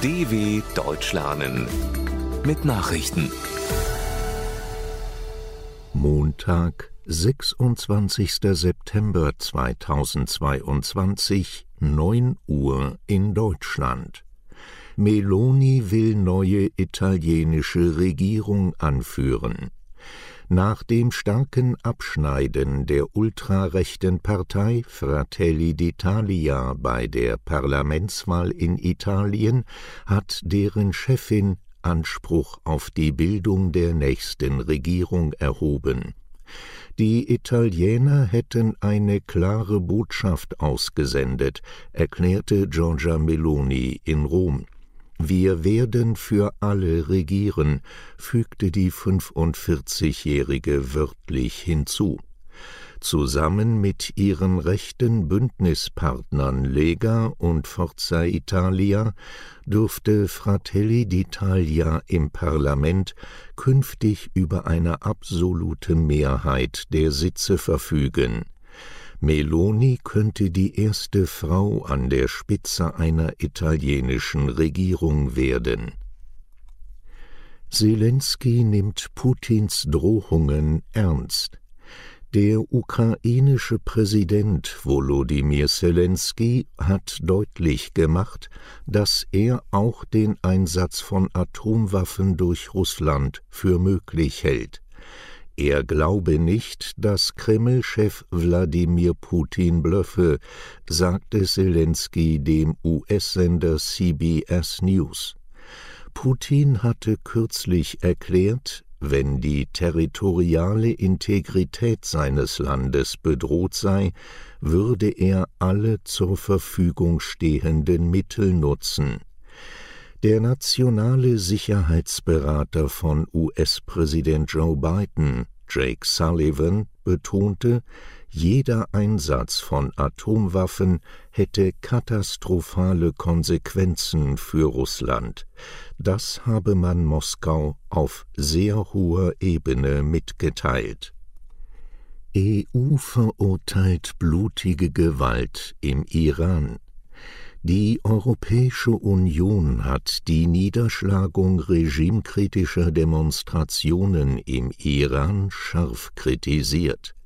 DW Deutsch lernen mit Nachrichten. Montag, 26. September 2022, 9 Uhr in Deutschland. Meloni will neue italienische Regierung anführen. Nach dem starken Abschneiden der ultrarechten Partei Fratelli d'Italia bei der Parlamentswahl in Italien hat deren Chefin Anspruch auf die Bildung der nächsten Regierung erhoben. Die Italiener hätten eine klare Botschaft ausgesendet, erklärte Giorgia Meloni in Rom. Wir werden für alle regieren, fügte die 45-Jährige wörtlich hinzu. Zusammen mit ihren rechten Bündnispartnern Lega und Forza Italia durfte Fratelli d'Italia im Parlament künftig über eine absolute Mehrheit der Sitze verfügen. Meloni könnte die erste Frau an der Spitze einer italienischen Regierung werden. Zelensky nimmt Putins Drohungen ernst. Der ukrainische Präsident Volodymyr Zelensky hat deutlich gemacht, dass er auch den Einsatz von Atomwaffen durch Russland für möglich hält. Er glaube nicht, dass Kreml-Chef Wladimir Putin blöffe, sagte Zelensky dem US-Sender CBS News. Putin hatte kürzlich erklärt, wenn die territoriale Integrität seines Landes bedroht sei, würde er alle zur Verfügung stehenden Mittel nutzen. Der nationale Sicherheitsberater von US-Präsident Joe Biden, Jake Sullivan, betonte, jeder Einsatz von Atomwaffen hätte katastrophale Konsequenzen für Russland. Das habe man Moskau auf sehr hoher Ebene mitgeteilt. EU verurteilt blutige Gewalt im Iran. Die Europäische Union hat die Niederschlagung regimekritischer Demonstrationen im Iran scharf kritisiert.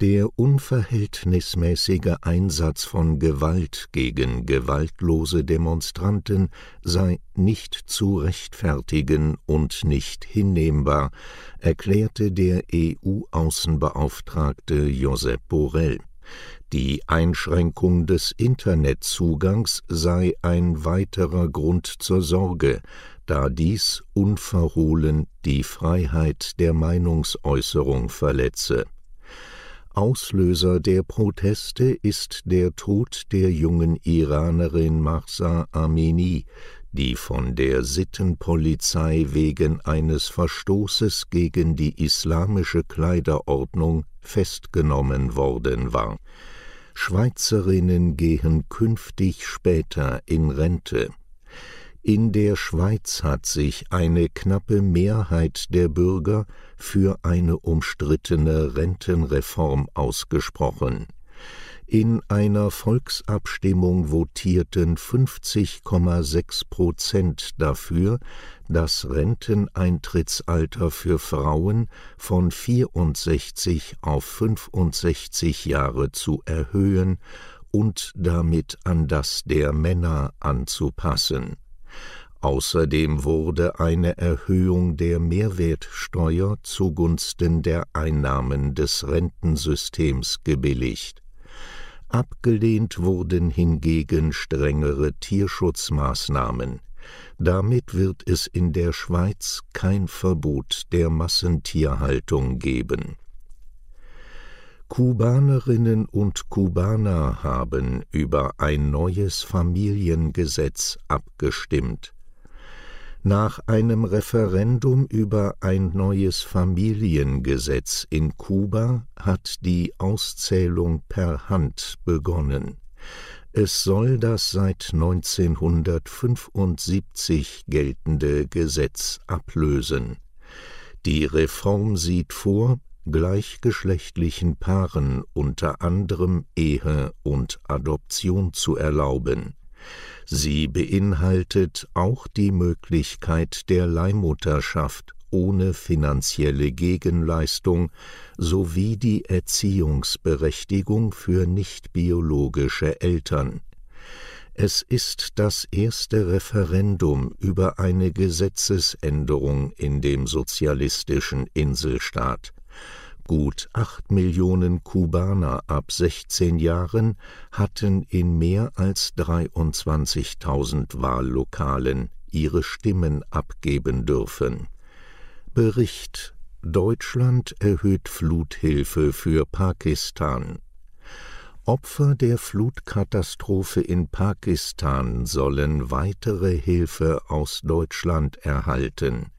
Der unverhältnismäßige Einsatz von Gewalt gegen gewaltlose Demonstranten sei nicht zu rechtfertigen und nicht hinnehmbar, erklärte der EU-Außenbeauftragte Josep Borrell. Die Einschränkung des Internetzugangs sei ein weiterer Grund zur Sorge, da dies unverhohlen die Freiheit der Meinungsäußerung verletze. Auslöser der Proteste ist der Tod der jungen Iranerin Mahsa Amini, die von der Sittenpolizei wegen eines Verstoßes gegen die islamische Kleiderordnung festgenommen worden war. Schweizerinnen gehen künftig später in Rente. In der Schweiz hat sich eine knappe Mehrheit der Bürger für eine umstrittene Rentenreform ausgesprochen. In einer Volksabstimmung votierten 50,6 Prozent dafür, das Renteneintrittsalter für Frauen von 64 auf 65 Jahre zu erhöhen und damit an das der Männer anzupassen. Außerdem wurde eine Erhöhung der Mehrwertsteuer zugunsten der Einnahmen des Rentensystems gebilligt. Abgelehnt wurden hingegen strengere Tierschutzmaßnahmen. Damit wird es in der Schweiz kein Verbot der Massentierhaltung geben. Kubanerinnen und Kubaner haben über ein neues Familiengesetz abgestimmt. Nach einem Referendum über ein neues Familiengesetz in Kuba hat die Auszählung per Hand begonnen. Es soll das seit 1975 geltende Gesetz ablösen. Die Reform sieht vor, gleichgeschlechtlichen Paaren unter anderem Ehe und Adoption zu erlauben. Sie beinhaltet auch die Möglichkeit der Leihmutterschaft ohne finanzielle Gegenleistung sowie die Erziehungsberechtigung für nicht biologische Eltern. Es ist das erste Referendum über eine Gesetzesänderung in dem sozialistischen Inselstaat. Gut acht Millionen Kubaner ab 16 Jahren hatten in mehr als 23.000 Wahllokalen ihre Stimmen abgeben dürfen. Bericht Deutschland erhöht Fluthilfe für Pakistan. Opfer der Flutkatastrophe in Pakistan sollen weitere Hilfe aus Deutschland erhalten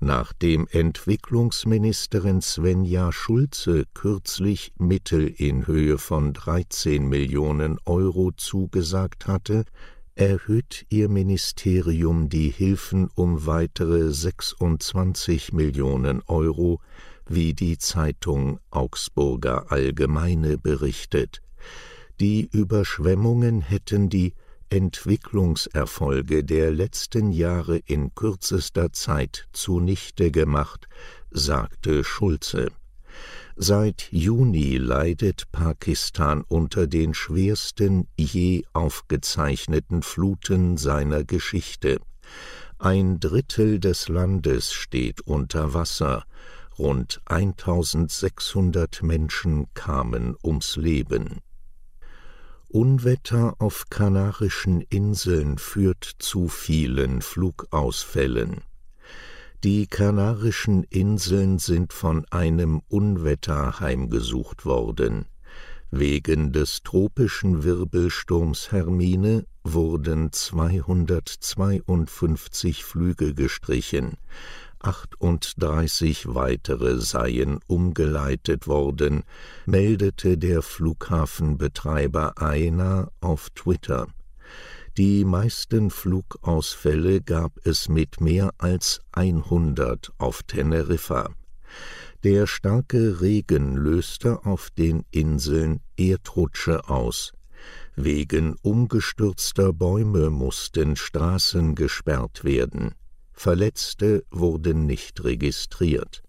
nachdem Entwicklungsministerin Svenja Schulze kürzlich Mittel in Höhe von 13 Millionen Euro zugesagt hatte, erhöht ihr Ministerium die Hilfen um weitere 26 Millionen Euro, wie die Zeitung Augsburger Allgemeine berichtet. Die Überschwemmungen hätten die Entwicklungserfolge der letzten Jahre in kürzester Zeit zunichte gemacht, sagte Schulze. Seit Juni leidet Pakistan unter den schwersten je aufgezeichneten Fluten seiner Geschichte. Ein Drittel des Landes steht unter Wasser, rund 1600 Menschen kamen ums Leben. Unwetter auf Kanarischen Inseln führt zu vielen Flugausfällen. Die Kanarischen Inseln sind von einem Unwetter heimgesucht worden. Wegen des tropischen Wirbelsturms Hermine wurden 252 Flüge gestrichen, 38 weitere seien umgeleitet worden, meldete der Flughafenbetreiber Aena auf Twitter. Die meisten Flugausfälle gab es mit mehr als 100 auf Teneriffa. Der starke Regen löste auf den Inseln Erdrutsche aus. Wegen umgestürzter Bäume mussten Straßen gesperrt werden. Verletzte wurden nicht registriert.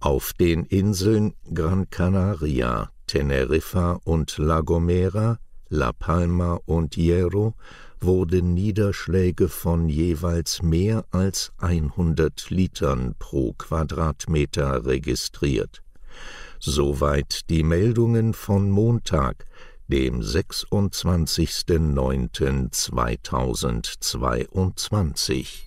Auf den Inseln Gran Canaria, Teneriffa und La Gomera, La Palma und Hierro wurden Niederschläge von jeweils mehr als 100 Litern pro Quadratmeter registriert. Soweit die Meldungen von Montag, dem 26.09.2022